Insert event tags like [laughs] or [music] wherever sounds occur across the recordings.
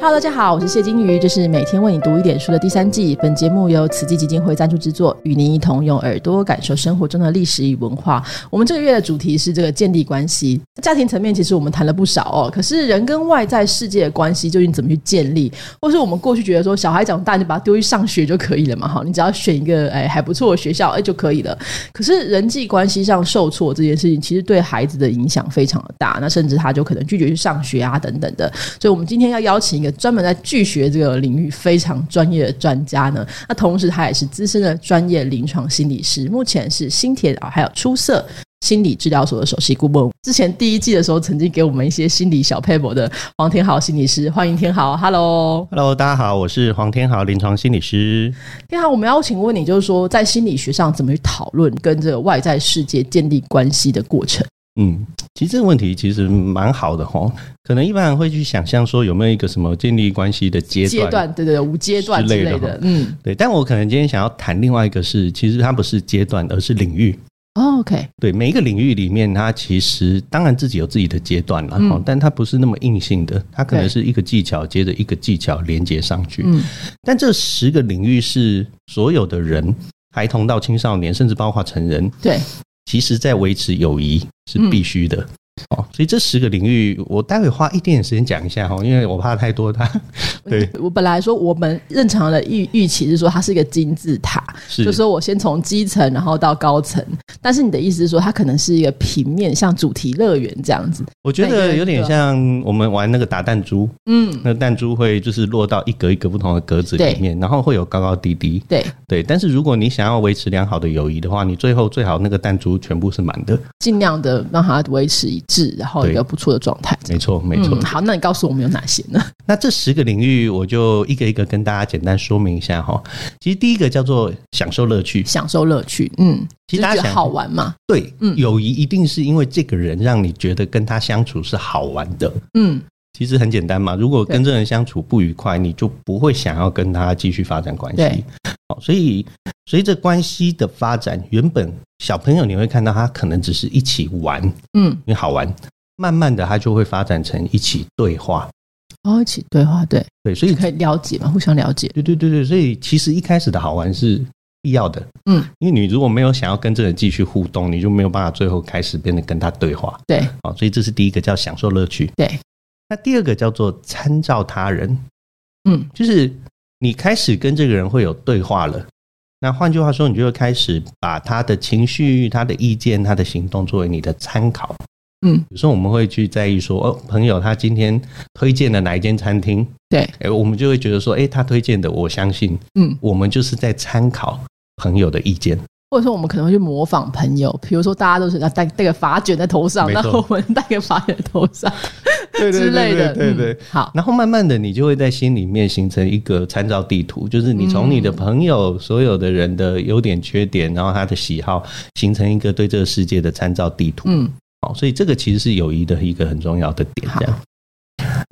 Hello，大家好，我是谢金鱼，这是每天为你读一点书的第三季。本节目由慈济基金会赞助制作，与您一同用耳朵感受生活中的历史与文化。我们这个月的主题是这个建立关系。家庭层面，其实我们谈了不少哦。可是人跟外在世界的关系究竟怎么去建立？或是我们过去觉得说，小孩长大就把他丢去上学就可以了嘛？哈，你只要选一个哎还不错的学校哎就可以了。可是人际关系上受挫这件事情，其实对孩子的影响非常的大。那甚至他就可能拒绝去上学啊等等的。所以，我们今天要邀请一个。专门在拒学这个领域非常专业的专家呢，那同时他也是资深的专业临床心理师，目前是新田啊还有出色心理治疗所的首席顾问。之前第一季的时候，曾经给我们一些心理小 paper 的黄天豪心理师，欢迎天豪，Hello，Hello，大家好，我是黄天豪临床心理师。天豪，我们要请问你，就是说在心理学上怎么去讨论跟这个外在世界建立关系的过程？嗯，其实这个问题其实蛮好的哈，可能一般人会去想象说有没有一个什么建立关系的阶段，阶段对对，无阶段之类的，嗯，对。但我可能今天想要谈另外一个是，其实它不是阶段，而是领域。OK，对，每一个领域里面，它其实当然自己有自己的阶段了，但它不是那么硬性的，它可能是一个技巧接着一个技巧连接上去。嗯，但这十个领域是所有的人，孩童到青少年，甚至包括成人，对。其实，在维持友谊是必须的。哦，所以这十个领域，我待会花一点点时间讲一下哈，因为我怕太多。它 [laughs] 对我本来说，我们正常的预预期是说，它是一个金字塔，就说我先从基层，然后到高层。但是你的意思是说，它可能是一个平面，像主题乐园这样子。我觉得有点像我们玩那个打弹珠，嗯，那弹珠会就是落到一格一格不同的格子里面，然后会有高高低低。对对，但是如果你想要维持良好的友谊的话，你最后最好那个弹珠全部是满的，尽量的让它维持一。是，然后一个不错的状态。没错，没错。好，那你告诉我们有哪些呢？[laughs] 那这十个领域，我就一个一个跟大家简单说明一下哈。其实第一个叫做享受乐趣，享受乐趣。嗯，其实大家好玩嘛。对，嗯，友谊一定是因为这个人让你觉得跟他相处是好玩的。嗯，其实很简单嘛。如果跟这人相处不愉快，你就不会想要跟他继续发展关系。好，所以随着关系的发展，原本小朋友你会看到他可能只是一起玩，嗯，因为好玩，慢慢的他就会发展成一起对话，哦，一起对话，对对，所以可以了解嘛，互相了解，对对对对，所以其实一开始的好玩是必要的，嗯，因为你如果没有想要跟这个人继续互动，你就没有办法最后开始变得跟他对话，对，好，所以这是第一个叫享受乐趣，对，那第二个叫做参照他人，嗯，就是。你开始跟这个人会有对话了，那换句话说，你就会开始把他的情绪、他的意见、他的行动作为你的参考。嗯，有时候我们会去在意说，哦，朋友他今天推荐了哪一间餐厅？对，哎，我们就会觉得说，哎，他推荐的，我相信。嗯，我们就是在参考朋友的意见。或者说，我们可能会去模仿朋友，比如说，大家都是要戴戴个发卷在头上，那我们戴个发卷在头上，对对对，对对。好，然后慢慢的，你就会在心里面形成一个参照地图，就是你从你的朋友所有的人的优点、缺点，然后他的喜好，形成一个对这个世界的参照地图。嗯，好，所以这个其实是友谊的一个很重要的点。这样，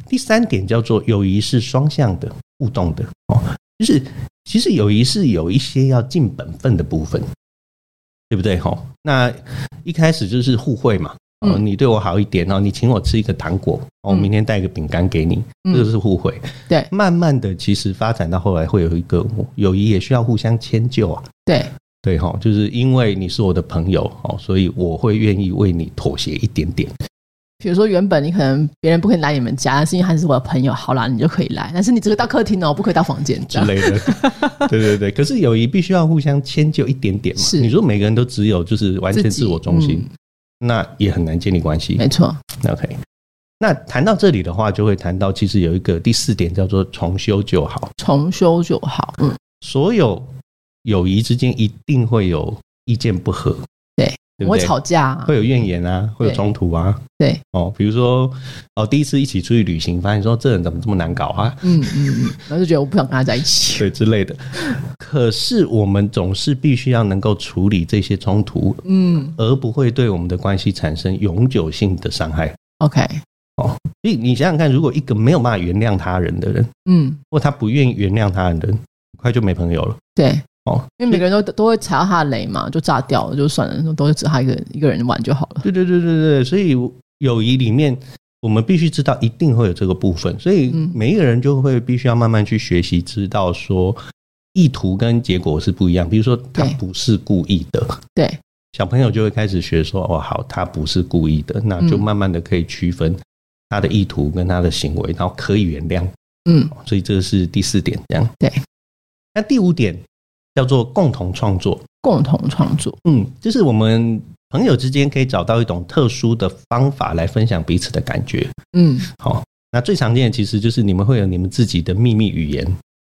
第三点叫做友谊是双向的、互动的。哦，就是其实友谊是有一些要尽本分的部分。对不对？哈，那一开始就是互惠嘛。哦，你对我好一点哦，你请我吃一个糖果，我明天带一个饼干给你，这就是互惠。对，慢慢的，其实发展到后来会有一个友谊也需要互相迁就啊。对，对，哈，就是因为你是我的朋友哦，所以我会愿意为你妥协一点点。比如说，原本你可能别人不可以来你们家，但是因为他是我的朋友，好啦，你就可以来。但是你只可以到客厅哦，不可以到房间之类的。[laughs] 对对对，可是友谊必须要互相迁就一点点嘛。是，你说每个人都只有就是完全自我中心，那也很难建立关系。没错。OK，那谈到这里的话，就会谈到其实有一个第四点叫做重修就好。重修就好。嗯，所有友谊之间一定会有意见不合。会吵架，会有怨言啊，会有冲突啊。对哦，比如说哦，第一次一起出去旅行，发现说这人怎么这么难搞啊？嗯嗯嗯，[laughs] 然后就觉得我不想跟他在一起，[laughs] 对之类的。可是我们总是必须要能够处理这些冲突，嗯，而不会对我们的关系产生永久性的伤害。OK，哦，所以你想想看，如果一个没有办法原谅他人的人，嗯，或他不愿意原谅他人的人，很快就没朋友了。对。哦，因为每个人都都会踩到他的雷嘛，就炸掉了，就算了，都是只他一个一个人玩就好了。对对对对对，所以友谊里面，我们必须知道一定会有这个部分，所以每一个人就会必须要慢慢去学习，知道说意图跟结果是不一样。比如说他不是故意的，对小朋友就会开始学说哦，好，他不是故意的，那就慢慢的可以区分他的意图跟他的行为，然后可以原谅。嗯，所以这个是第四点，这样对。那第五点叫做共同创作，共同创作，嗯，就是我们。朋友之间可以找到一种特殊的方法来分享彼此的感觉。嗯，好，那最常见的其实就是你们会有你们自己的秘密语言。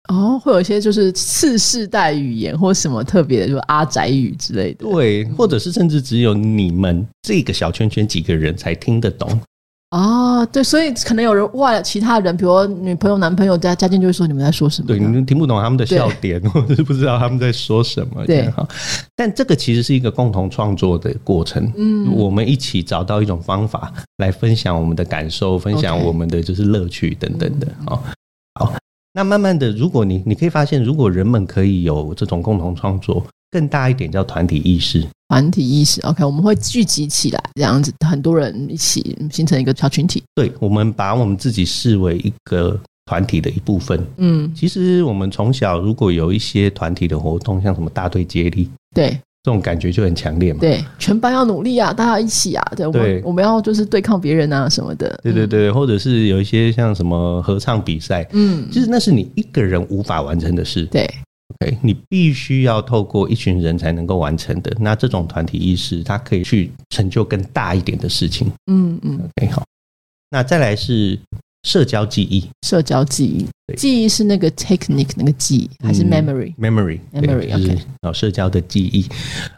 哦，会有一些就是次世代语言或什么特别的，就阿宅语之类的。对，或者是甚至只有你们这个小圈圈几个人才听得懂。哦，对，所以可能有人外其他人，比如女朋友、男朋友家家境就会说你们在说什么？对，你们听不懂他们的笑点，或者是不知道他们在说什么。对，哈。但这个其实是一个共同创作的过程。嗯，我们一起找到一种方法来分享我们的感受，分享我们的就是乐趣等等的。哦，好。那慢慢的，如果你你可以发现，如果人们可以有这种共同创作，更大一点叫团体意识。团体意识，OK，我们会聚集起来，这样子很多人一起形成一个小群体。对，我们把我们自己视为一个团体的一部分。嗯，其实我们从小如果有一些团体的活动，像什么大队接力，对，这种感觉就很强烈嘛。对，全班要努力啊，大家一起啊，对，我们我们要就是对抗别人啊什么的。对对对，或者是有一些像什么合唱比赛，嗯，就是那是你一个人无法完成的事。对。OK，你必须要透过一群人才能够完成的。那这种团体意识，它可以去成就更大一点的事情。嗯嗯，OK，好。那再来是社交记忆，社交记忆，记忆是那个 technique 那个记忆，还是 memory？memory，memory，就是哦，社交的记忆。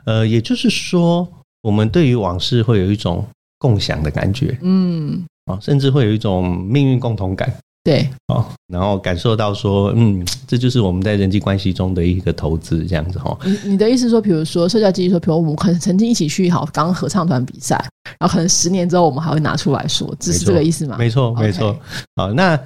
呃，也就是说，我们对于往事会有一种共享的感觉。嗯，啊，甚至会有一种命运共同感。对，哦，然后感受到说，嗯，这就是我们在人际关系中的一个投资，这样子哈。你你的意思说，比如说社交记忆，说，比如我们可能曾经一起去好刚合唱团比赛，然后可能十年之后我们还会拿出来说，只是这个意思吗？没错，没错。好，那。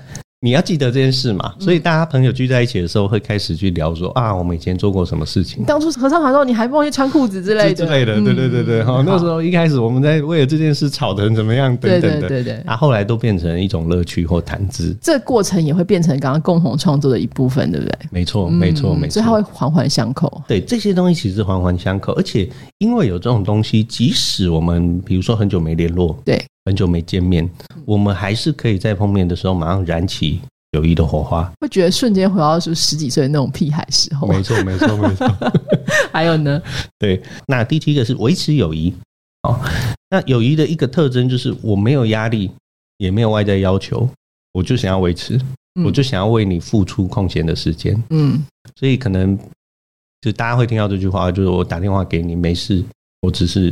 你要记得这件事嘛，所以大家朋友聚在一起的时候，会开始去聊说啊，我们以前做过什么事情。当初合唱团的时候，你还忘记穿裤子之类的之类的，对对对对。好，那时候一开始我们在为了这件事吵成怎么样等等的，对对。啊，后来都变成一种乐趣或谈资。这过程也会变成刚刚共同创作的一部分，对不对？没错，没错，没错。所以它会环环相扣。对，这些东西其实环环相扣，而且因为有这种东西，即使我们比如说很久没联络，对，很久没见面，我们还是可以在碰面的时候马上燃起。友谊的火花，会觉得瞬间回到是十几岁那种屁孩时候。没错，没错，没错。[laughs] 还有呢？对，那第七个是维持友谊。哦，那友谊的一个特征就是我没有压力，也没有外在要求，我就想要维持，我就想要为你付出空闲的时间。嗯，所以可能就大家会听到这句话，就是我打电话给你没事，我只是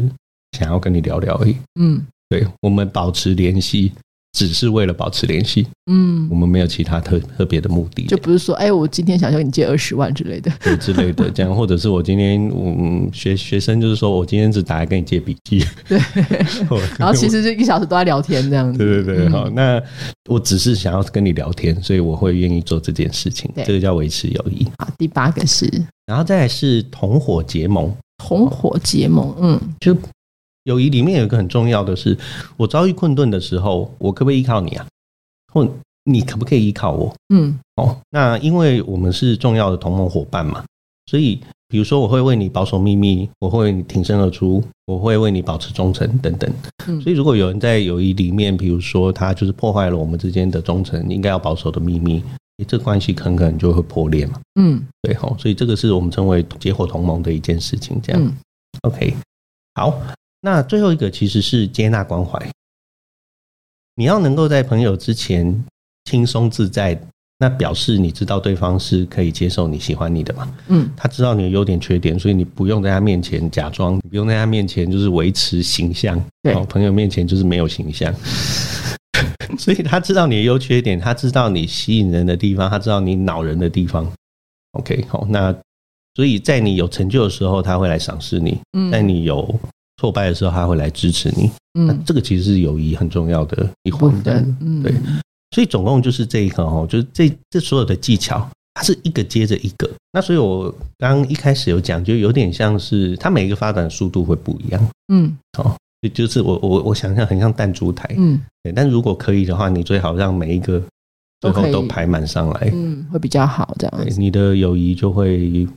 想要跟你聊聊而已。嗯，对，我们保持联系。只是为了保持联系，嗯，我们没有其他特特别的目的，就不是说，哎，我今天想向你借二十万之类的，对之类的，这样，或者是我今天，嗯，学学生就是说我今天只打来跟你借笔记，对，[laughs] 然后其实就一小时都在聊天这样子，对对对，好，那我只是想要跟你聊天，所以我会愿意做这件事情，这个叫维持友谊。好，第八个是，然后再来是同伙结盟，同伙结盟，嗯，就。友谊里面有一个很重要的是，我遭遇困顿的时候，我可不可以依靠你啊？或你可不可以依靠我？嗯，哦，那因为我们是重要的同盟伙伴嘛，所以比如说我会为你保守秘密，我会为你挺身而出，我会为你保持忠诚等等。嗯，所以如果有人在友谊里面，比如说他就是破坏了我们之间的忠诚，应该要保守的秘密，这关系很可能就会破裂嘛。嗯，对吼，所以这个是我们称为结伙同盟的一件事情。这样，OK，好。那最后一个其实是接纳关怀。你要能够在朋友之前轻松自在，那表示你知道对方是可以接受你喜欢你的嘛？嗯，他知道你的优点缺点，所以你不用在他面前假装，不用在他面前就是维持形象。对，朋友面前就是没有形象。[laughs] 所以他知道你的优缺点，他知道你吸引人的地方，他知道你恼人的地方。OK，好，那所以在你有成就的时候，他会来赏识你；在你有挫败的时候，他会来支持你。嗯，这个其实是友谊很重要的一环。嗯，对。所以总共就是这一个哦，就是这这所有的技巧，它是一个接着一个。那所以我刚一开始有讲，就有点像是它每一个发展速度会不一样。嗯，好。就就是我我我想象很像弹珠台，嗯对。但如果可以的话，你最好让每一个最后都都排满上来，嗯，会比较好这样你的友谊就会，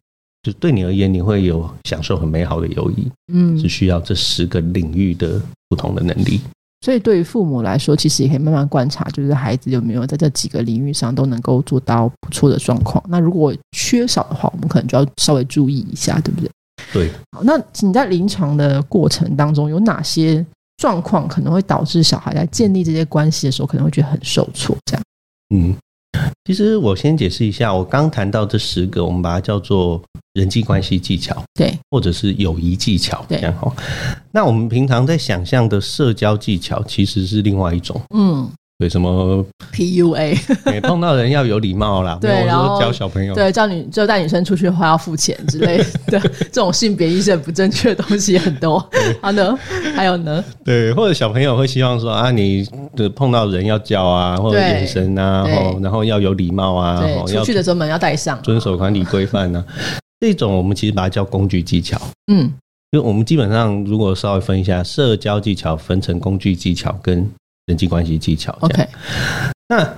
就对你而言，你会有享受很美好的友谊，嗯是需要这十个领域的不同的能力。所以对于父母来说，其实也可以慢慢观察，就是孩子有没有在这几个领域上都能够做到不错的状况。那如果缺少的话，我们可能就要稍微注意一下，对不对？对，好，那你在临床的过程当中，有哪些状况可能会导致小孩在建立这些关系的时候，可能会觉得很受挫？这样，嗯，其实我先解释一下，我刚谈到这十个，我们把它叫做人际关系技巧，对，或者是友谊技巧，对。这样哈。那我们平常在想象的社交技巧，其实是另外一种，嗯对什么？，PUA，你 [laughs] 碰到人要有礼貌啦，对然后教小朋友，对，叫女就带女生出去的话要付钱之类的，[laughs] 这种性别意识很不正确的东西很多。好呢，还有呢，对，或者小朋友会希望说啊，你的碰到人要叫啊，或者对眼神啊，对然后要有礼貌啊，对，哦要出去的时候门要带上。遵守管理规范呢。[laughs] 这种我们其实把它叫工具技巧。嗯因为我们基本上如果稍微分一下，社交技巧分成工具技巧跟人际关系技巧。，OK，那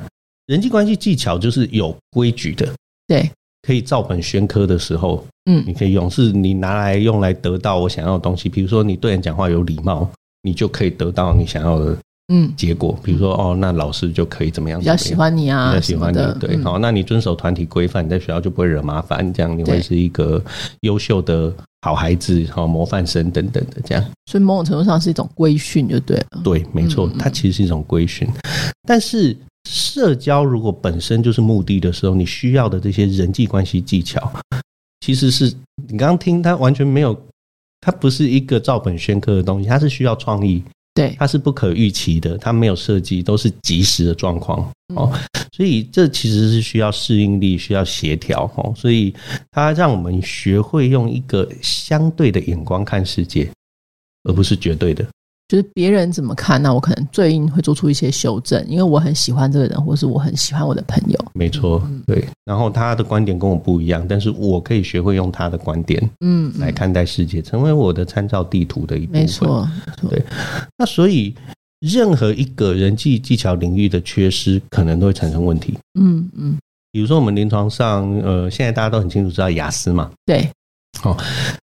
人际关系技巧就是有规矩的，对，可以照本宣科的时候，嗯你可以用，是你拿来用来得到我想要的东西。比如说你对人讲话有礼貌，你就可以得到你想要的嗯，结果。比如说哦，那老师就可以怎么样？比较喜欢你啊，比较喜欢你对，嗯好，那你遵守团体规范，你在学校就不会惹麻烦，这样你对会是一个优秀的好孩子，好模范生等等的这样。所以某种程度上是一种规训，就对了。对，没错它其实是一种规训。但是社交如果本身就是目的的时候，你需要的这些人际关系技巧，其实是你刚刚听它完全没有，它不是一个照本宣科的东西，它是需要创意，对，它是不可预期的，它没有设计，都是及时的状况哦。嗯所以这其实是需要适应力，需要协调哦。所以它让我们学会用一个相对的眼光看世界，而不是绝对的。就是别人怎么看，那我可能最应会做出一些修正，因为我很喜欢这个人，或是我很喜欢我的朋友。没错，嗯对。然后他的观点跟我不一样，但是我可以学会用他的观点嗯，来看待世界，成为我的参照地图的一部分。没错，没错对那所以，任何一个人际技巧领域的缺失，可能都会产生问题。嗯嗯，比如说，我们临床上，呃，现在大家都很清楚知道雅思嘛，对，好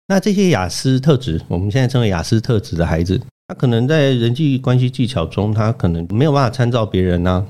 那这些雅思特质，我们现在称为雅思特质的孩子，他可能在人际关系技巧中，他可能没有办法参照别人呐、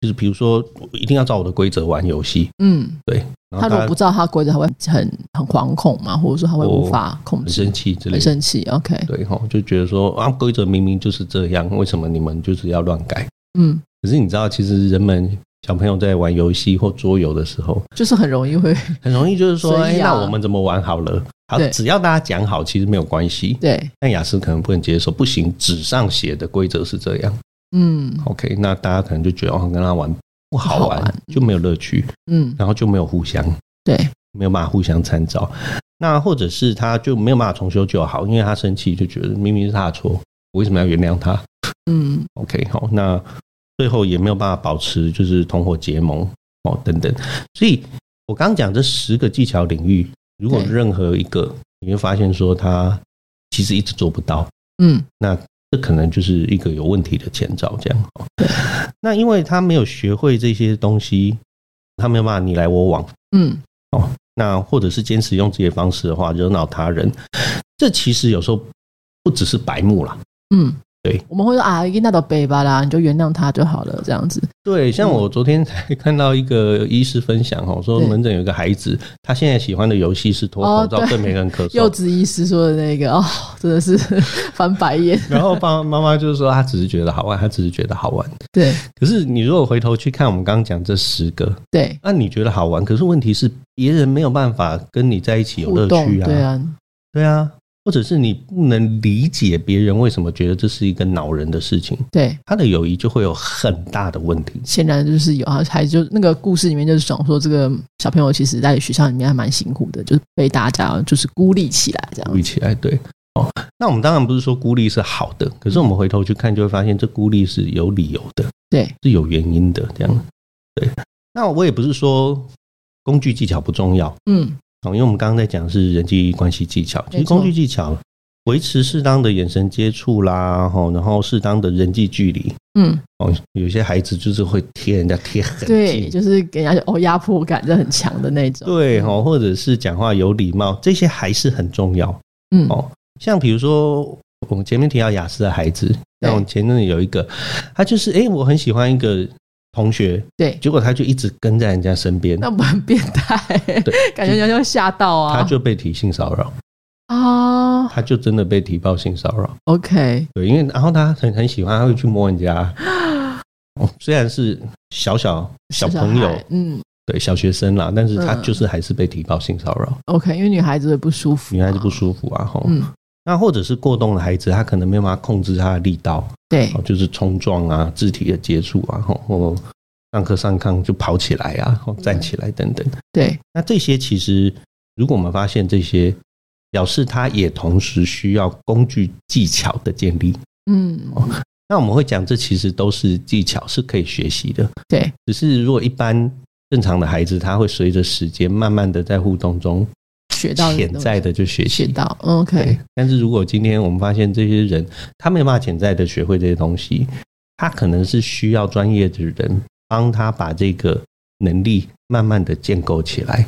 就是比如说，我一定要照我的规则玩游戏，嗯，对。他如果不知道他规则，他会很很惶恐嘛，或者说他会无法控制很制生，气之类的，很生气。OK，对哈，就觉得说啊，规则明明就是这样，为什么你们就是要乱改？嗯，可是你知道，其实人们小朋友在玩游戏或桌游的时候，就是很容易会 [laughs] 很容易就是说，[laughs] 那我们怎么玩好了？好对，只要大家讲好，其实没有关系。对，但雅思可能不能接受，不行，纸上写的规则是这样。嗯 OK，那大家可能就觉得哦，跟他玩不好玩，好玩就没有乐趣，嗯，然后就没有互相，对，没有办法互相参照。那或者是他就没有办法重修就好，因为他生气就觉得明明是他的错，我为什么要原谅他嗯？OK，好，那最后也没有办法保持就是同伙结盟哦等等。所以我刚讲这十个技巧领域，如果任何一个你会发现说他其实一直做不到，嗯那这可能就是一个有问题的前兆，这样。哦那因为他没有学会这些东西，他没有办法你来我往，嗯，哦那或者是坚持用这些方式的话，惹恼他人，这其实有时候不只是白目啦。嗯，对，我们会说啊，那都背吧啦，你就原谅他就好了，这样子。对，像我昨天才看到一个医师分享哦，说对。门诊有一个孩子，他现在喜欢的游戏是脱口罩哦对。对每个人咳柚嗽。子医师说的那个哦，真的是翻白眼。[laughs] 然后爸爸妈妈就是说，他只是觉得好玩，他只是觉得好玩。对。可是你如果回头去看我们刚刚讲这十个，对，那你觉得好玩，可是问题是别人没有办法跟你在一起有乐趣啊，对啊，对啊，或者是你不能理解别人为什么觉得这是一个恼人的事情，对，他的友谊就会有很大的问题。显然就是有啊，还就那个故事里面就是讲说，这个小朋友其实在学校里面还蛮辛苦的，就是被大家就是孤立起来这样。孤立起来，对哦。那我们当然不是说孤立是好的，可是我们回头去看，就会发现这孤立是有理由的，对，是有原因的。这样，对。那我也不是说工具技巧不重要，嗯，哦，因为我们刚刚在讲是人际关系技巧，其实工具技巧维持适当的眼神接触啦，吼，然后适当的人际距离。嗯，哦，有些孩子就是会贴人家贴很对，近，就是给人家哦压迫感就很强的那种。对，哦，或者是讲话有礼貌，这些还是很重要。嗯，哦，像比如说我们前面提到雅思的孩子，对像我前阵子有一个，他就是哎、诶我很喜欢一个同学，对，结果他就一直跟在人家身边，那不很变态？[laughs] 感觉人家就吓到啊。他就被提性骚扰，啊他就真的被提报性骚扰。，OK，对，因为然后他很很喜欢，他会去摸人家。[gasps] 哦，虽然是小小小朋友，孩嗯对小学生啦，但是他嗯就是还是被提报性骚扰，，OK，因为女孩子会不舒服，女孩子不舒服啊，吼。嗯，那或者是过动的孩子，他可能没有办法控制他的力道，对哦，就是冲撞啊、肢体的接触啊，吼或上课上课就跑起来啊、或站起来等等。对，那这些其实，如果我们发现这些，表示他也同时需要工具技巧的建立。嗯，那我们会讲，这其实都是技巧，是可以学习的。对，只是如果一般正常的孩子，他会随着时间慢慢的在互动中学到潜在的就学习。学到，OK，，但是如果今天我们发现这些人他没有办法潜在的学会这些东西，他可能是需要专业的人帮他把这个能力慢慢的建构起来。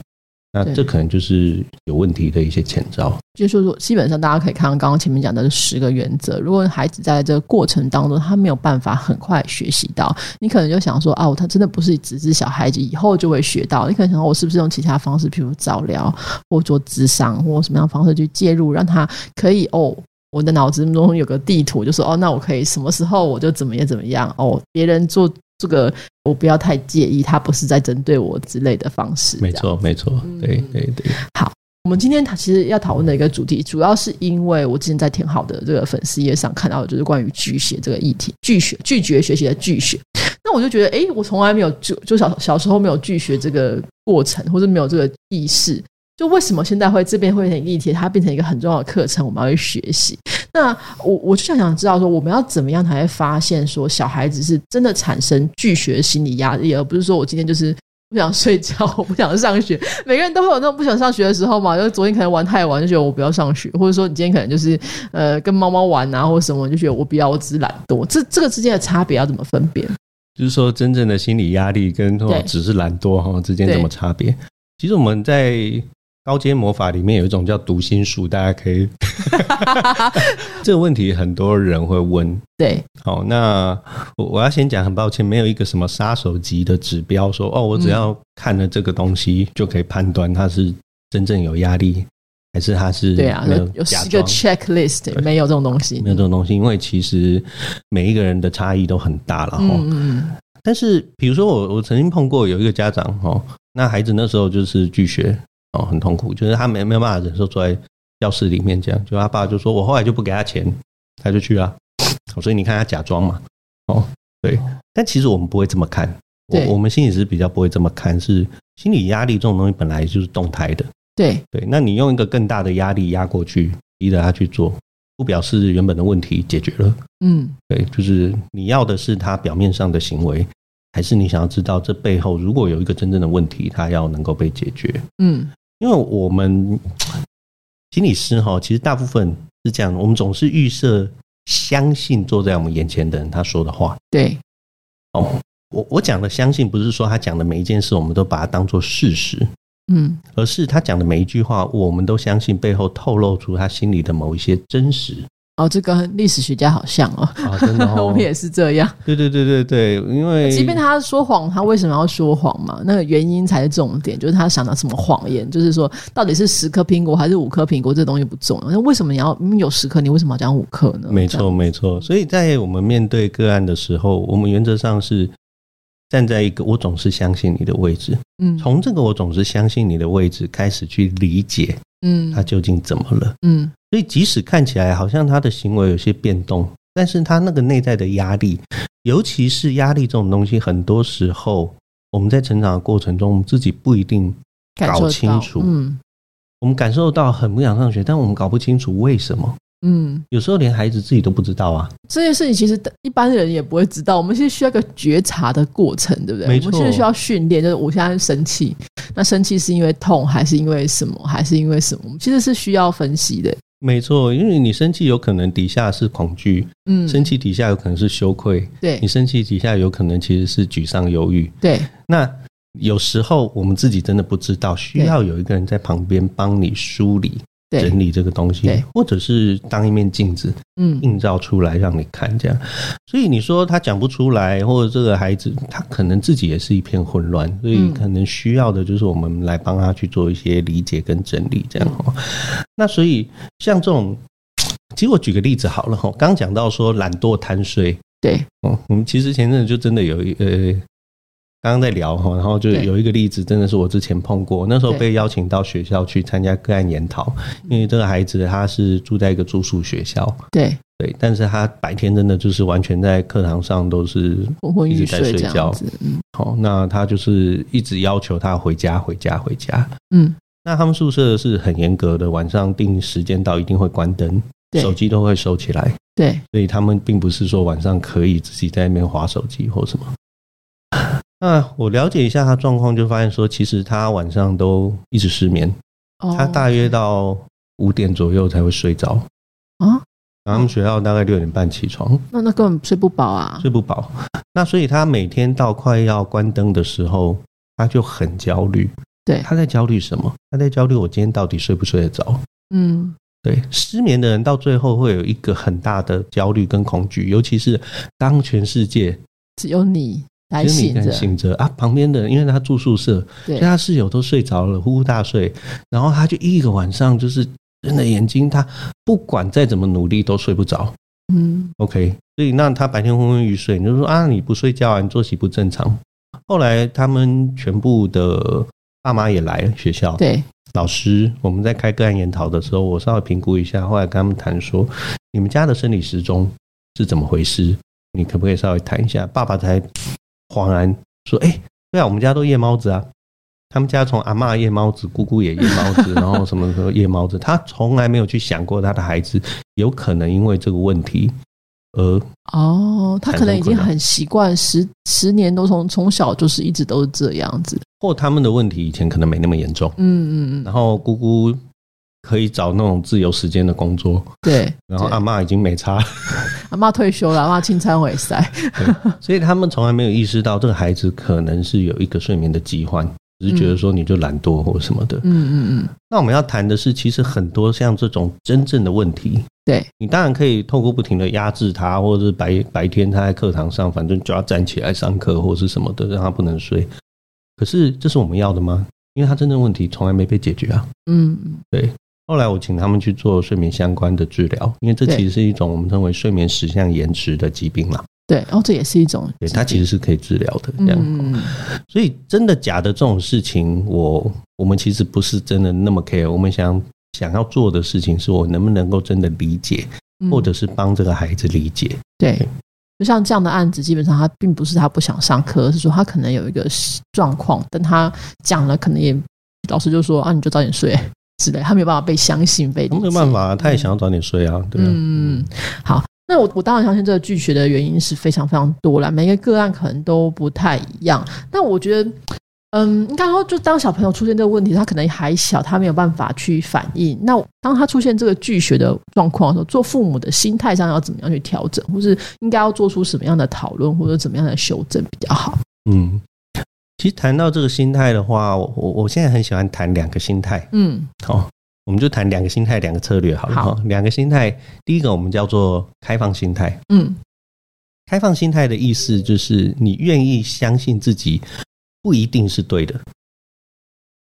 那对这可能就是有问题的一些前兆。就是说，基本上大家可以看到刚刚前面讲的十个原则。如果孩子在这个过程当中，他没有办法很快学习到，你可能就想说，哦，他真的不是只是小孩子，以后就会学到。你可能想，我是不是用其他方式，譬如早疗或做智商，或什么样的方式去介入，让他可以哦。我的脑子中有个地图，就说哦，那我可以什么时候我就怎么样怎么样哦，别人做这个我不要太介意，他不是在针对我之类的方式。没错，没错，对对对好，我们今天其实要讨论的一个主题，主要是因为我之前在挺好的这个粉丝页上看到的，就是关于拒学这个议题，拒学拒绝学习的拒学。那我就觉得，诶，我从来没有就就小小时候没有拒学这个过程，或者没有这个意识。就为什么现在会这边会成议题，它变成一个很重要的课程，我们要去学习。那我我就想想知道说，我们要怎么样才会发现说小孩子是真的产生拒学心理压力，而不是说我今天就是不想睡觉，[laughs] 我不想上学。每个人都会有那种不想上学的时候嘛，就是昨天可能玩太晚，就觉得我不要上学，或者说你今天可能就是呃跟猫猫玩啊，或者什么，就觉得我不要，我只是懒惰。这这个之间的差别要怎么分辨？就是说真正的心理压力跟对只是懒惰哈之间怎么差别？其实我们在高阶魔法里面有一种叫读心术，大家可以 [laughs] 这个问题很多人会问。对，好，那我我要先讲，很抱歉，没有一个什么杀手级的指标说，哦，我只要看了这个东西就可以判断它是真正有压力，还是它是对啊，没有假十个 checklist，对没有这种东西，没有这种东西，因为其实每一个人的差异都很大了哈。嗯嗯嗯，但是比如说我我曾经碰过有一个家长哈，那孩子那时候就是拒学哦，很痛苦，就是他没没有办法忍受坐在教室里面这样，就他爸就说我后来就不给他钱，他就去了，哦所以你看他假装嘛，哦对，但其实我们不会这么看，我对。我们心理师比较不会这么看，是心理压力这种东西本来就是动态的，对。对，那你用一个更大的压力压过去，逼着他去做，不表示原本的问题解决了。嗯。对，就是你要的是他表面上的行为，还是你想要知道这背后如果有一个真正的问题，他要能够被解决？嗯因为我们心理师哈，其实大部分是这样的，我们总是预设相信坐在我们眼前的人他说的话。对哦，我我讲的相信，不是说他讲的每一件事我们都把它当做事实，嗯而是他讲的每一句话，我们都相信背后透露出他心里的某一些真实哦，这跟历史学家好像哦，啊，真的、哦，[laughs] 我们也是这样。对对对对对，因为即便他说谎，他为什么要说谎嘛？那个原因才是重点，就是他想到什么谎言，就是说到底是十颗苹果还是五颗苹果，这东西不重要。那为什么你要明明有十颗，你为什么要讲五颗呢？没错，没错。所以在我们面对个案的时候，我们原则上是站在一个我总是相信你的位置，嗯从这个我总是相信你的位置开始去理解嗯他究竟怎么了。嗯所以即使看起来好像他的行为有些变动，但是他那个内在的压力，尤其是压力这种东西，很多时候我们在成长的过程中，我们自己不一定搞清楚。嗯我们感受到很不想上学，但我们搞不清楚为什么。嗯，有时候连孩子自己都不知道啊。这件事情其实一般人也不会知道，我们是需要一个觉察的过程，对不对？没错我们现在需要训练，就是我现在生气，那生气是因为痛，还是因为什么，还是因为什么？我们其实是需要分析的。没错，因为你生气有可能底下是恐惧，嗯，生气底下有可能是羞愧，对你生气底下有可能其实是沮丧、忧郁，对。那有时候我们自己真的不知道，需要有一个人在旁边帮你梳理。整理这个东西，或者是当一面镜子，嗯，映照出来让你看，这样。所以你说他讲不出来，或者这个孩子他可能自己也是一片混乱，所以可能需要的就是我们来帮他去做一些理解跟整理，这样哦。那所以像这种，其实我举个例子好了哈，刚讲到说懒惰贪睡，对，哦，我们其实前阵子就真的有一呃。刚刚在聊哈，然后就有一个例子，真的是我之前碰过。那时候被邀请到学校去参加个案研讨，因为这个孩子他是住在一个住宿学校，对。对，但是他白天真的就是完全在课堂上都是一直在睡觉，嗯，好，那他就是一直要求他回家，回家，回家，嗯，那他们宿舍是很严格的，晚上定时间到一定会关灯，手机都会收起来，对，所以他们并不是说晚上可以自己在那边划手机或什么。那我了解一下他状况，就发现说，其实他晚上都一直失眠，他大约到五点左右才会睡着啊。他们学校大概六点半起床，那那根本睡不饱啊，睡不饱。[laughs] 那所以他每天到快要关灯的时候，他就很焦虑。对，他在焦虑什么？他在焦虑我今天到底睡不睡得着？嗯，对，失眠的人到最后会有一个很大的焦虑跟恐惧，尤其是当全世界只有你。其实你醒着啊，旁边的人因为他住宿舍，所以他室友都睡着了，呼呼大睡，然后他就一个晚上就是睁着眼睛，他不管再怎么努力都睡不着。嗯，OK，所以那他白天昏昏欲睡，你就说啊，你不睡觉啊，你作息不正常。后来他们全部的爸妈也来学校，对，老师我们在开个案研讨的时候，我稍微评估一下，后来跟他们谈说，你们家的生理时钟是怎么回事？你可不可以稍微谈一下？爸爸才。恍然说：“哎，对啊，我们家都夜猫子啊。他们家从阿妈夜猫子，姑姑也夜猫子，然后什么时候夜猫子？他从来没有去想过他的孩子有可能因为这个问题而哦，他可能已经很习惯十十年都从从小就是一直都是这样子，或他们的问题以前可能没那么严重。嗯嗯嗯，然后姑姑。”可以找那种自由时间的工作，对。然后阿妈已经没差，[laughs] 阿妈退休了，阿妈清餐会塞。所以他们从来没有意识到这个孩子可能是有一个睡眠的疾患，只是觉得说你就懒惰或什么的。嗯嗯嗯。那我们要谈的是，其实很多像这种真正的问题，对你当然可以透过不停的压制他，或者是白白天他在课堂上，反正就要站起来上课或是什么的，让他不能睡。可是这是我们要的吗？因为他真正问题从来没被解决啊。嗯，对。后来我请他们去做睡眠相关的治疗，因为这其实是一种我们称为睡眠时相延迟的疾病嘛。对，然后这也是一种，对，它其实是可以治疗的这样。所以真的假的这种事情，我我们其实不是真的那么 care。我们想想要做的事情，是我能不能够真的理解，或者是帮这个孩子理解。对，就像这样的案子，基本上他并不是他不想上课，而是说他可能有一个状况，但他讲了，可能也老师就说啊，你就早点睡。之类，他没有办法被相信，被没有办法，他也想要早点睡啊，对嗯，好，那我我当然相信这个拒绝的原因是非常非常多了，每个个案可能都不太一样。但我觉得，嗯，应该说，就当小朋友出现这个问题，他可能还小，他没有办法去反应。那当他出现这个拒绝的状况的时候，做父母的心态上要怎么样去调整，或是应该要做出什么样的讨论，或者怎么样的修正比较好？嗯。其实谈到这个心态的话，我我我现在很喜欢谈两个心态。嗯，好，我们就谈两个心态，两个策略好了。好，两个心态，第一个我们叫做开放心态。嗯，开放心态的意思就是你愿意相信自己不一定是对的。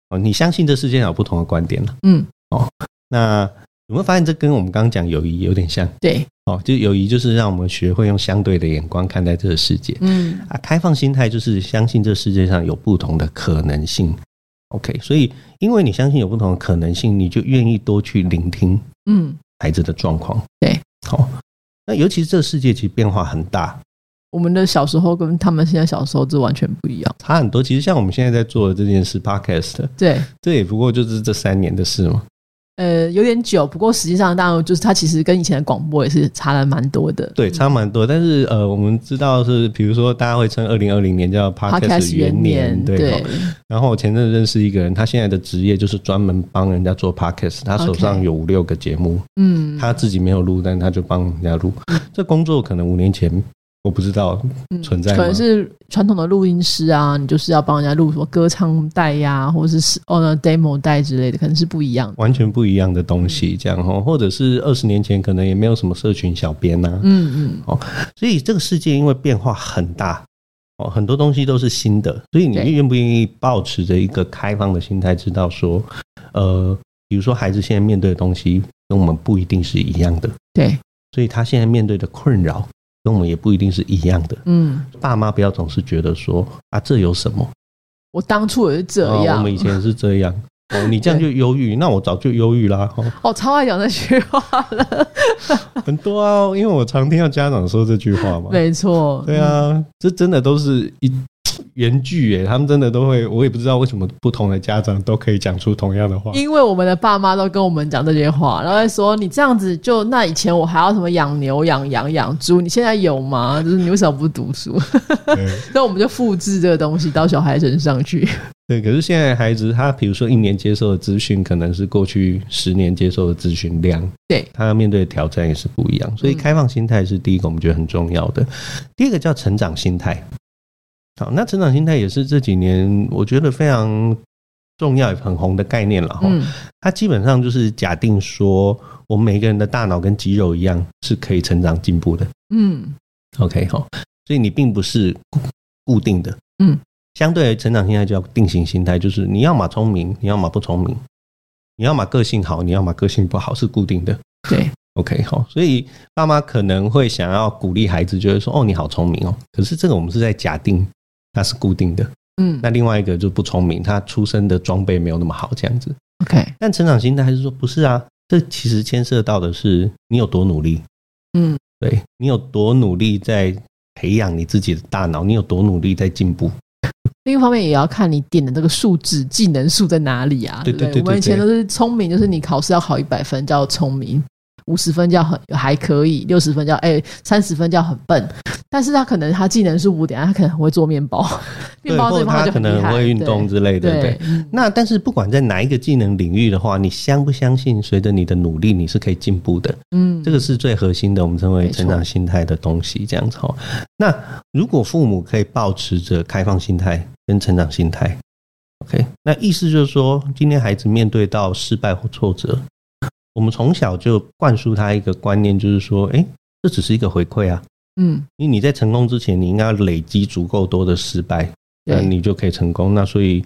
哦，你相信这世界上有不同的观点了。嗯，哦，那。有没有发现这跟我们刚刚讲友谊有点像？对，哦，就友谊就是让我们学会用相对的眼光看待这个世界。嗯啊，开放心态就是相信这世界上有不同的可能性。OK，所以因为你相信有不同的可能性，你就愿意多去聆听。嗯，孩子的状况。对，好。那尤其是这个世界其实变化很大，我们的小时候跟他们现在小时候是完全不一样，差很多。其实像我们现在在做的这件事，Podcast，对，这也不过就是这三年的事嘛。呃有点久，不过实际上当然就是它其实跟以前的广播也是差了蛮多的。对，差蛮多。但是呃，我们知道是，比如说大家会称二零二零年叫 Podcast 元年，对。然后我前阵认识一个人，他现在的职业就是专门帮人家做 Podcast，他手上有五六个节目，嗯，他自己没有录，但他就帮人家录。这工作可能五年前。我不知道存在，可能是传统的录音师啊，你就是要帮人家录什么歌唱带呀，或者是哦 demo 带之类的，可能是不一样，完全不一样的东西，这样哈，或者是二十年前可能也没有什么社群小编呐，嗯嗯，哦，所以这个世界因为变化很大，哦，很多东西都是新的，所以你愿不愿意保持着一个开放的心态，知道说，呃，比如说孩子现在面对的东西跟我们不一定是一样的，对，所以他现在面对的困扰。跟我们也不一定是一样的。嗯，爸妈不要总是觉得说啊，这有什么？我当初也是这样，我们以前是这样。哦，你这样就忧郁，那我早就忧郁啦。哦，超爱讲这句话了。[laughs] 很多啊，因为我常听到家长说这句话嘛。没错。对啊，这真的都是一。原句哎，他们真的都会，我也不知道为什么不同的家长都可以讲出同样的话。因为我们的爸妈都跟我们讲这些话，然后说你这样子就那以前我还要什么养牛、养羊、养猪，你现在有吗？[laughs] 就是你为什么不读书？那 [laughs] 我们就复制这个东西到小孩身上去。[laughs] 对，可是现在孩子他比如说一年接受的资讯，可能是过去十年接受的资讯量，对他要面对的挑战也是不一样。所以开放心态是第一个，我们觉得很重要的。第二个叫成长心态。好，那成长心态也是这几年我觉得非常重要、很红的概念了哈。它基本上就是假定说，我们每个人的大脑跟肌肉一样，是可以成长进步的。嗯，OK 好，所以你并不是固定的。嗯，相对成长心态叫定型心态，就是你要么聪明，你要么不聪明，你要么个性好，你要么个性不好，是固定的。对，OK 好，所以爸妈可能会想要鼓励孩子，觉得说，哦，你好聪明哦。可是这个我们是在假定。它是固定的，嗯，那另外一个就不聪明，他出生的装备没有那么好，这样子，OK。但成长心态还是说不是啊，这其实牵涉到的是你有多努力，嗯，对你有多努力在培养你自己的大脑，你有多努力在进步。[laughs] 另一方面也要看你点的这个数字技能数在哪里啊，对对对。我们以前都是聪明，就是你考试要考一百分叫聪明。五十分叫很还可以，六十分叫哎，三十分叫很笨。但是他可能他技能是五点，他可能会做面包，[laughs] 面包这方他可能会运动之类的。对，那但是不管在哪一个技能领域的话，你相不相信，随着你的努力，你是可以进步的。嗯，这个是最核心的，我们称为成长心态的东西。这样子哦。那如果父母可以保持着开放心态跟成长心态，OK，那意思就是说，今天孩子面对到失败或挫折。我们从小就灌输他一个观念，就是说，哎，这只是一个回馈啊，嗯，因为你在成功之前，你应该要累积足够多的失败，那你就可以成功。那所以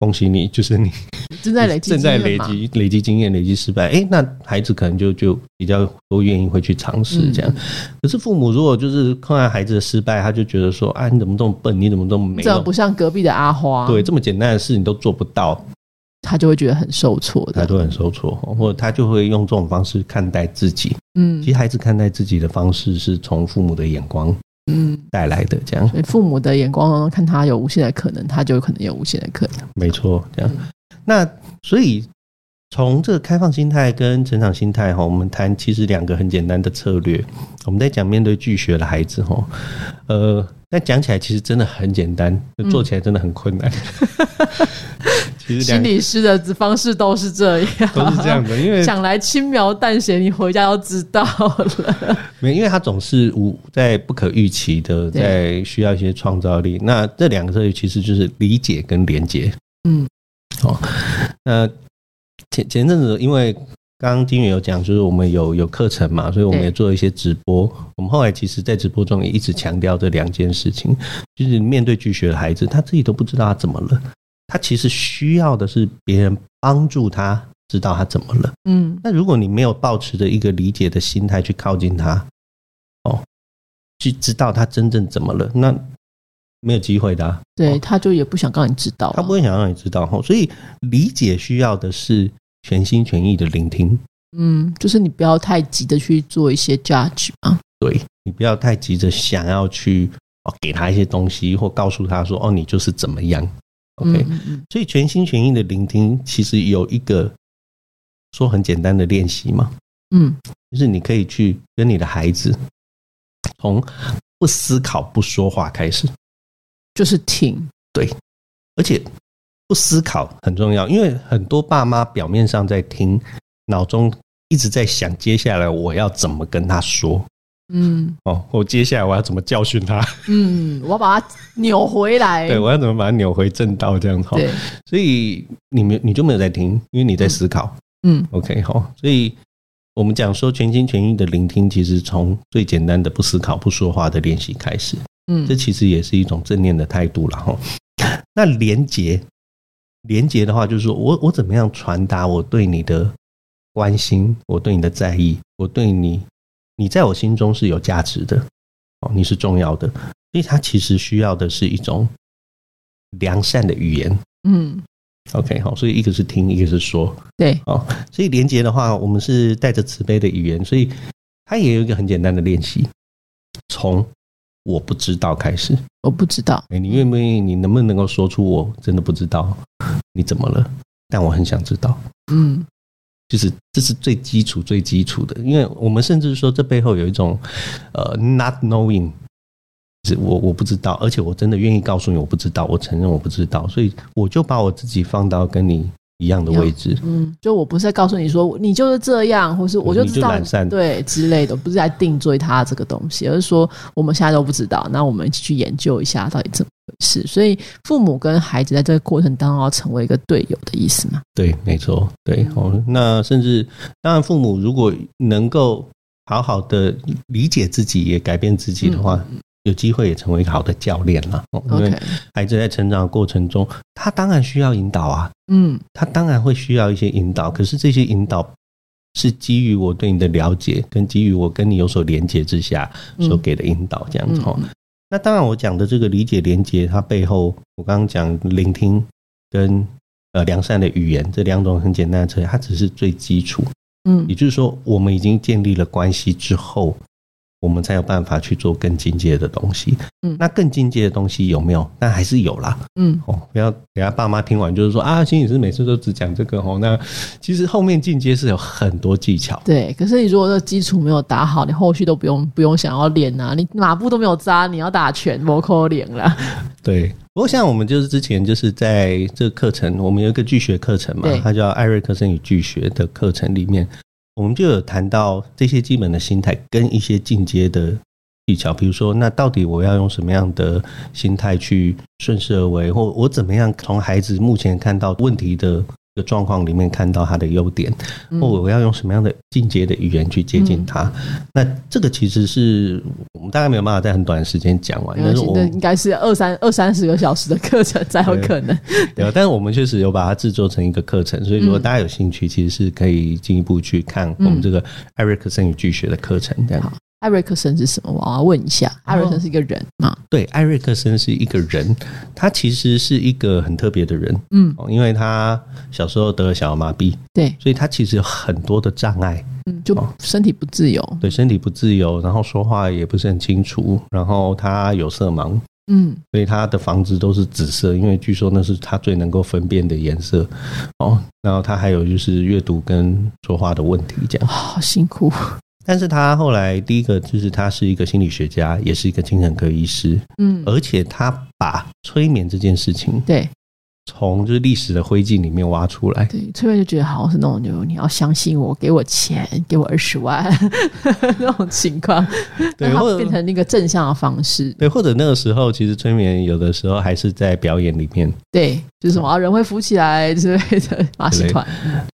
恭喜你，就是你 [laughs] 正在累积，正在累积累积经验，累积失败。哎，那孩子可能就就比较多愿意会去尝试这样。可是父母如果就是看到孩子的失败，他就觉得说，啊，你怎么这么笨？你怎么这么没？这不像隔壁的阿花，对，这么简单的事你都做不到。他就会觉得很受挫，他都很受挫，或者他就会用这种方式看待自己。嗯，其实孩子看待自己的方式是从父母的眼光，嗯带来的这样。所以父母的眼光看他有无限的可能，他就可能有无限的可能。没错，这样。那所以从这个开放心态跟成长心态哈，我们谈其实两个很简单的策略。我们在讲面对拒绝的孩子哈，呃，但讲起来其实真的很简单，做起来真的很困难。心理师的方式都是这样，都是这样的，因为想来轻描淡写，你回家就知道了。[laughs] 没，因为他总是无在不可预期的，在需要一些创造力。那这两个策略其实就是理解跟连接。嗯，好。那前前阵子，因为刚刚金宇有讲，就是我们有有课程嘛，所以我们也做一些直播。我们后来其实，在直播中也一直强调这两件事情，就是面对拒绝的孩子，他自己都不知道他怎么了。他其实需要的是别人帮助他知道他怎么了。嗯，那如果你没有保持着一个理解的心态去靠近他，哦，去知道他真正怎么了，那没有机会的。对，他就也不想让你知道，他不会想让你知道。哈，所以理解需要的是全心全意的聆听。嗯，就是你不要太急的去做一些 judge 啊。对你不要太急着想要去哦给他一些东西，或告诉他说哦你就是怎么样。OK，所以全心全意的聆听，其实有一个说很简单的练习嘛？嗯，就是你可以去跟你的孩子从不思考、不说话开始，就是听，对，而且不思考很重要，因为很多爸妈表面上在听，脑中一直在想接下来我要怎么跟他说。嗯哦，我接下来我要怎么教训他？嗯，我要把他扭回来，对我要怎么把他扭回正道？这样子，对，所以你没你就没有在听，因为你在思考。嗯，OK，好，所以我们讲说全心全意的聆听，其实从最简单的不思考、不说话的练习开始，嗯，这其实也是一种正念的态度了哈。那连接，连接的话，就是说我我怎么样传达我对你的关心，我对你的在意，我对你。你在我心中是有价值的，哦，你是重要的，所以他其实需要的是一种良善的语言。嗯，OK，好，所以一个是听，一个是说，对，哦，所以连接的话，我们是带着慈悲的语言，所以它也有一个很简单的练习，从我不知道开始，我不知道，哎，你愿不愿意？你能不能够说出我真的不知道你怎么了？但我很想知道，嗯。就是这是最基础、最基础的，因为我们甚至说这背后有一种呃，not knowing，是我我不知道，而且我真的愿意告诉你我不知道，我承认我不知道，所以我就把我自己放到跟你一样的位置，嗯，就我不是在告诉你说你就是这样，或是我就知道对之类的，不是在定罪他这个东西，而是说我们现在都不知道，那我们一起去研究一下到底怎么。回事，所以父母跟孩子在这个过程当中要成为一个队友的意思嘛？对，没错，对哦。那甚至当然，父母如果能够好好的理解自己，也改变自己的话，有机会也成为一个好的教练了。因为孩子在成长过程中，他当然需要引导啊，嗯，他当然会需要一些引导。可是这些引导是基于我对你的了解，跟基于我跟你有所连接之下所给的引导，这样子哦。那当然，我讲的这个理解连接，它背后我刚刚讲聆听跟呃良善的语言这两种很简单的词，它只是最基础。嗯，也就是说，我们已经建立了关系之后。我们才有办法去做更进阶的东西。嗯，那更进阶的东西有没有？那还是有啦。嗯，哦，不要等下爸妈听完就是说啊，心理师每次都只讲这个哦。那其实后面进阶是有很多技巧。对，可是你如果这基础没有打好，你后续都不用不用想要练啊。你马步都没有扎，你要打拳，摩可脸了。[laughs] 对，不过像我们就是之前就是在这个课程，我们有一个巨学课程嘛，它叫艾瑞克森与巨学的课程里面。我们就有谈到这些基本的心态跟一些进阶的技巧，比如说，那到底我要用什么样的心态去顺势而为，或我怎么样从孩子目前看到问题的。个状况里面看到他的优点，或我要用什么样的进阶的语言去接近他？那这个其实是我们大概没有办法在很短的时间讲完，但是我应该是二三二三十个小时的课程才有可能。对，但是我们确实有把它制作成一个课程，所以如果大家有兴趣，其实是可以进一步去看我们这个艾瑞克森语巨学的课程这样。艾瑞克森是什么？我要问一下，艾瑞克森是一个人吗？对，艾瑞克森是一个人，他其实是一个很特别的人。嗯，因为他小时候得了小儿麻痹，对，所以他其实有很多的障碍。嗯，就身体不自由，对，身体不自由，然后说话也不是很清楚，然后他有色盲。嗯，所以他的房子都是紫色，因为据说那是他最能够分辨的颜色。哦，然后他还有就是阅读跟说话的问题，这样好辛苦。但是他后来第一个就是他是一个心理学家，也是一个精神科医师，嗯，而且他把催眠这件事情，对，从就是历史的灰烬里面挖出来，对，催眠就觉得好像是那种就你要相信我，给我钱，给我二十万 [laughs] 那种情况，对，或者变成那个正向的方式，对，或者那个时候其实催眠有的时候还是在表演里面，对，就是什么人会浮起来之类的 [laughs] 马戏团，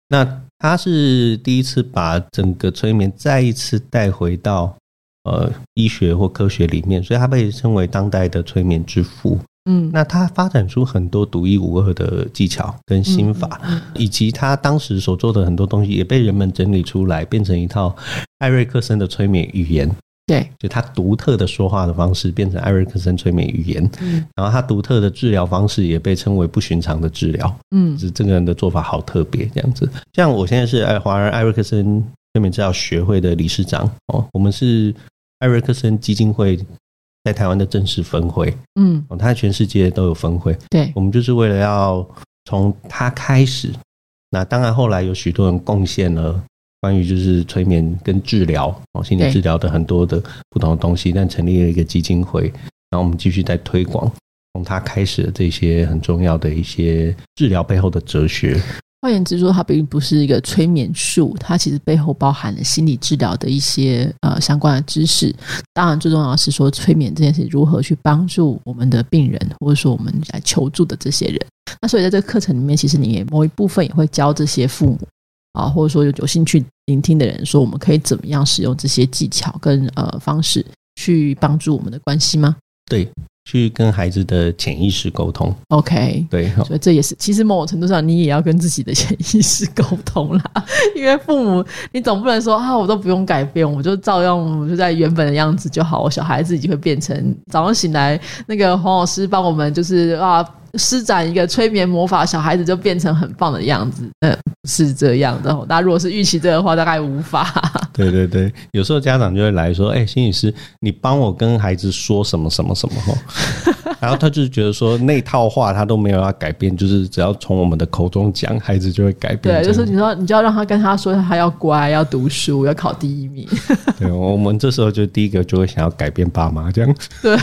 那。他是第一次把整个催眠再一次带回到呃医学或科学里面，所以他被称为当代的催眠之父。嗯，那他发展出很多独一无二的技巧跟心法，以及他当时所做的很多东西，也被人们整理出来，变成一套艾瑞克森的催眠语言。对，就他独特的说话的方式变成艾瑞克森催眠语言，嗯，然后他独特的治疗方式也被称为不寻常的治疗，嗯，是这个人的做法好特别这样子。像我现在是艾华人艾瑞克森催眠治疗学会的理事长哦，我们是艾瑞克森基金会在台湾的正式分会，嗯，哦，他在全世界都有分会，对，我们就是为了要从他开始那当然后来有许多人贡献了关于就是催眠跟治疗哦，心理治疗的很多的不同的东西，但成立了一个基金会，然后我们继续在推广，从他开始的这些很重要的一些治疗背后的哲学。换言之说，它并不是一个催眠术，它其实背后包含了心理治疗的一些呃相关的知识。当然，最重要的是说催眠这件事如何去帮助我们的病人，或者说我们来求助的这些人。那所以在这个课程里面，其实你也某一部分也会教这些父母啊，或者说有有兴趣聆听的人，说我们可以怎么样使用这些技巧跟呃方式去帮助我们的关系吗？对。去跟孩子的潜意识沟通，OK，[laughs] 对，所以这也是其实某种程度上你也要跟自己的 [laughs] 潜意识沟通啦。因为父母你总不能说啊，我都不用改变，我就照样我就在原本的样子就好，我小孩自己会变成早上醒来那个黄老师帮我们就是啊。施展一个催眠魔法，小孩子就变成很棒的样子。嗯，是这样的。大家如果是预期这个话，大概无法。[laughs] 对对对，有时候家长就会来说：“哎，心理师，你帮我跟孩子说什么什么什么。” [laughs] 然后他就是觉得说那套话他都没有要改变，就是只要从我们的口中讲，孩子就会改变。对，就是你说你就要让他跟他说，他要乖，要读书，要考第一名。对，我们这时候就第一个就会想要改变爸妈这样。对，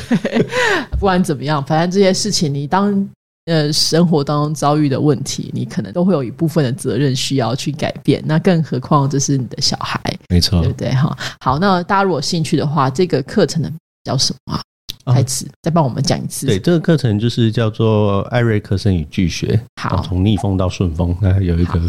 不管怎么样，反正这些事情你当。呃，生活当中遭遇的问题，你可能都会有一部分的责任需要去改变。那更何况这是你的小孩，没错，对不对？哈，好，那大家如果兴趣的话，这个课程呢叫什么？台词再帮我们讲一次。对，这个课程就是叫做艾瑞克森与巨学。好，从逆风到顺风，那有一个。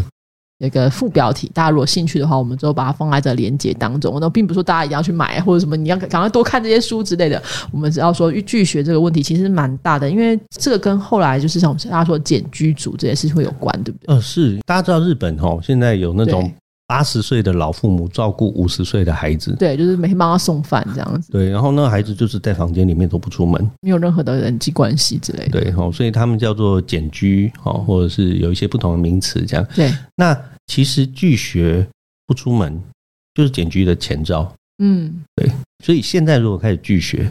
有一个副标题，大家如果兴趣的话，我们就把它放在这连接当中。那并不是说大家一定要去买或者什么，你要赶快多看这些书之类的。我们只要说拒学这个问题其实蛮大的，因为这个跟后来就是像我们大家说减居族这件事情会有关，对不对？呃，是大家知道日本哈，现在有那种八十岁的老父母照顾五十岁的孩子，对，就是每天帮他送饭这样子。对，然后那个孩子就是在房间里面都不出门，没有任何的人际关系之类的。对，哦，所以他们叫做简居哦，或者是有一些不同的名词这样。对，那。其实拒学不出门就是简居的前兆。嗯，对。所以现在如果开始拒学，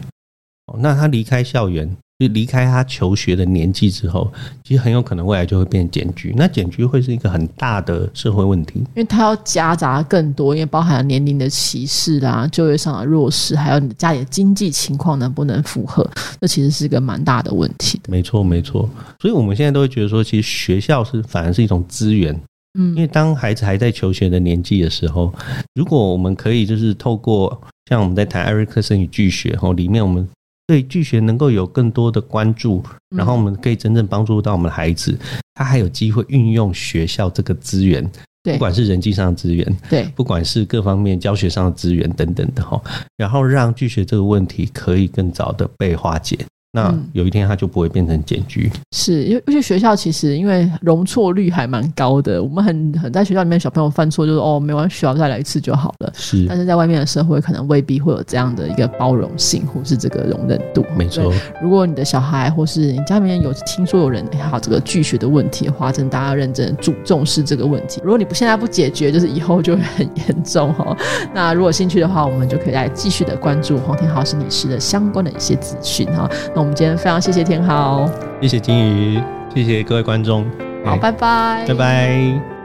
那他离开校园，就离开他求学的年纪之后，其实很有可能未来就会变减居。那减居会是一个很大的社会问题，因为他要夹杂更多，因为包含了年龄的歧视啦、就业上的弱势，还有你家里的经济情况能不能符合，这其实是一个蛮大的问题。没错，没错。所以我们现在都会觉得说，其实学校是反而是一种资源。嗯，因为当孩子还在求学的年纪的时候，如果我们可以就是透过像我们在谈艾瑞克森与巨学哈，里面我们对拒学能够有更多的关注，然后我们可以真正帮助到我们的孩子，他还有机会运用学校这个资源，对，不管是人际上的资源，对，不管是各方面教学上的资源等等的哈，然后让拒学这个问题可以更早的被化解。那有一天他就不会变成简居，是因为有些学校其实因为容错率还蛮高的，我们很很在学校里面小朋友犯错就是哦没关系，再来一次就好了。是，但是在外面的社会可能未必会有这样的一个包容性或是这个容忍度。没错，如果你的小孩或是你家里面有听说有人还有这个拒学的问题的话，真的大家认真注重视这个问题。如果你不现在不解决，就是以后就会很严重哦。[laughs] 那如果兴趣的话，我们就可以来继续的关注黄天豪心理师的相关的一些资讯哈。我们今天非常谢谢天豪，谢谢金鱼，谢谢各位观众，好，拜拜，拜拜。